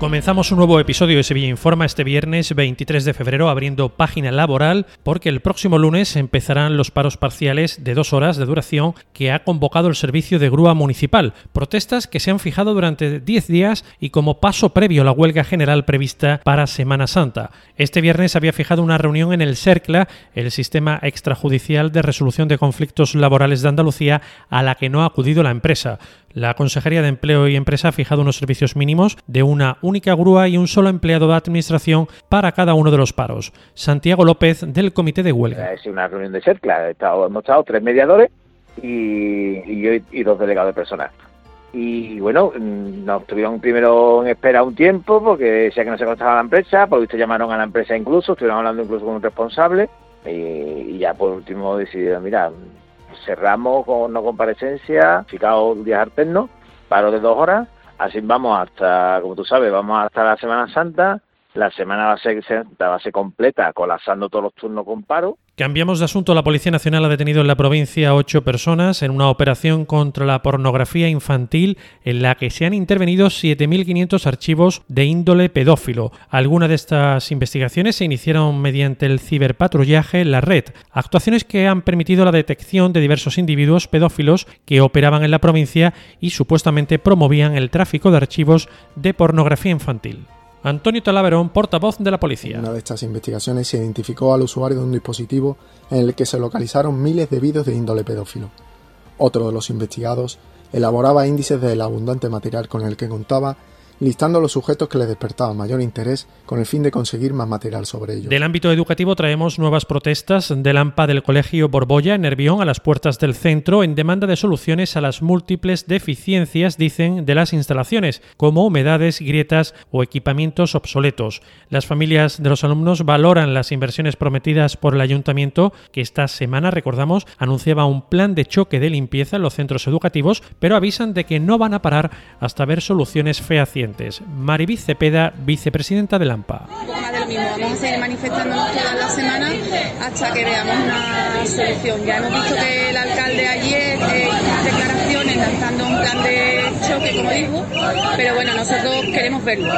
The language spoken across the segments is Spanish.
Comenzamos un nuevo episodio de Sevilla Informa este viernes 23 de febrero abriendo página laboral porque el próximo lunes empezarán los paros parciales de dos horas de duración que ha convocado el servicio de grúa municipal. Protestas que se han fijado durante 10 días y como paso previo a la huelga general prevista para Semana Santa. Este viernes había fijado una reunión en el CERCLA, el sistema extrajudicial de resolución de conflictos laborales de Andalucía, a la que no ha acudido la empresa. La Consejería de Empleo y Empresa ha fijado unos servicios mínimos de una única grúa y un solo empleado de administración para cada uno de los paros. Santiago López, del Comité de Huelga. Es una reunión de CERCLA. hemos estado tres mediadores y, y, dos delegados de personal. Y bueno, mm, nos tuvieron primero en espera un tiempo porque decía que no se contestaba la empresa, por visto llamaron a la empresa incluso, estuvieron hablando incluso con un responsable y, y ya por último decidieron, mira, cerramos con no comparecencia, fijaos días alternos, paro de dos horas, así vamos hasta, como tú sabes, vamos hasta la Semana Santa, la semana va a ser, va a ser completa, colapsando todos los turnos con paro, Cambiamos de asunto. La Policía Nacional ha detenido en la provincia ocho personas en una operación contra la pornografía infantil en la que se han intervenido 7.500 archivos de índole pedófilo. Algunas de estas investigaciones se iniciaron mediante el ciberpatrullaje la red, actuaciones que han permitido la detección de diversos individuos pedófilos que operaban en la provincia y supuestamente promovían el tráfico de archivos de pornografía infantil. Antonio Talaverón, portavoz de la policía. En una de estas investigaciones se identificó al usuario de un dispositivo en el que se localizaron miles de vídeos de índole pedófilo. Otro de los investigados elaboraba índices del abundante material con el que contaba listando los sujetos que le despertaban mayor interés con el fin de conseguir más material sobre ellos. Del ámbito educativo traemos nuevas protestas del AMPA del Colegio Borbolla en Nervión a las puertas del centro en demanda de soluciones a las múltiples deficiencias, dicen, de las instalaciones, como humedades, grietas o equipamientos obsoletos. Las familias de los alumnos valoran las inversiones prometidas por el ayuntamiento, que esta semana, recordamos, anunciaba un plan de choque de limpieza en los centros educativos, pero avisan de que no van a parar hasta ver soluciones fehacientes. Mariby Cepeda, vicepresidenta de AMPA. Vamos a seguir manifestándonos todas las semanas hasta que veamos una solución. Ya hemos visto que el alcalde ayer eh, declaraciones lanzando un plan de choque, como dijo, pero bueno, nosotros queremos verlo.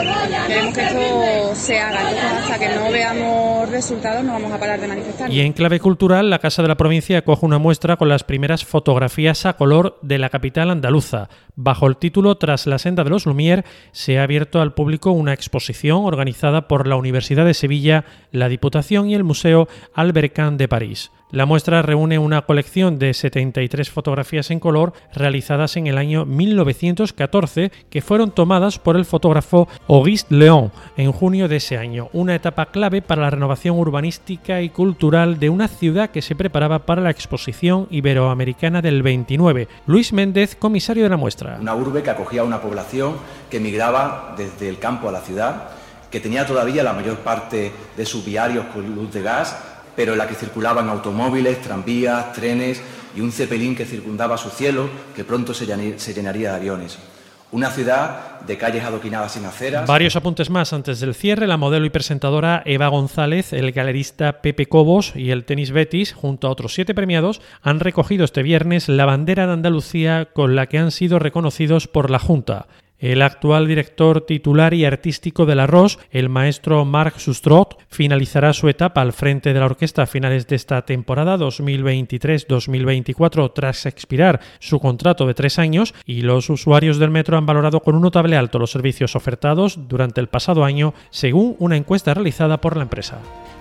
Queremos que esto se haga. Entonces, hasta que no veamos resultados, no vamos a parar de manifestar. Y en clave cultural, la Casa de la Provincia acoge una muestra con las primeras fotografías a color de la capital andaluza. Bajo el título Tras la senda de los Lumière, se ha abierto al público una exposición organizada por la Universidad de Sevilla, la Diputación y el Museo Albert Kahn de París. La muestra reúne una colección de 73 fotografías en color realizadas en el año 1914 que fueron tomadas por el fotógrafo Auguste Leon en junio de ese año, una etapa clave para la renovación urbanística y cultural de una ciudad que se preparaba para la exposición iberoamericana del 29. Luis Méndez, comisario de la muestra. Una urbe que acogía a una población que migraba desde el campo a la ciudad, que tenía todavía la mayor parte de sus viarios con luz de gas pero en la que circulaban automóviles, tranvías, trenes y un cepelín que circundaba su cielo, que pronto se llenaría de aviones. Una ciudad de calles adoquinadas sin aceras. Varios apuntes más antes del cierre. La modelo y presentadora Eva González, el galerista Pepe Cobos y el tenis Betis, junto a otros siete premiados, han recogido este viernes la bandera de Andalucía con la que han sido reconocidos por la Junta. El actual director titular y artístico del Arroz, el maestro Marc Sustrot, finalizará su etapa al frente de la orquesta a finales de esta temporada 2023-2024 tras expirar su contrato de tres años y los usuarios del metro han valorado con un notable alto los servicios ofertados durante el pasado año según una encuesta realizada por la empresa.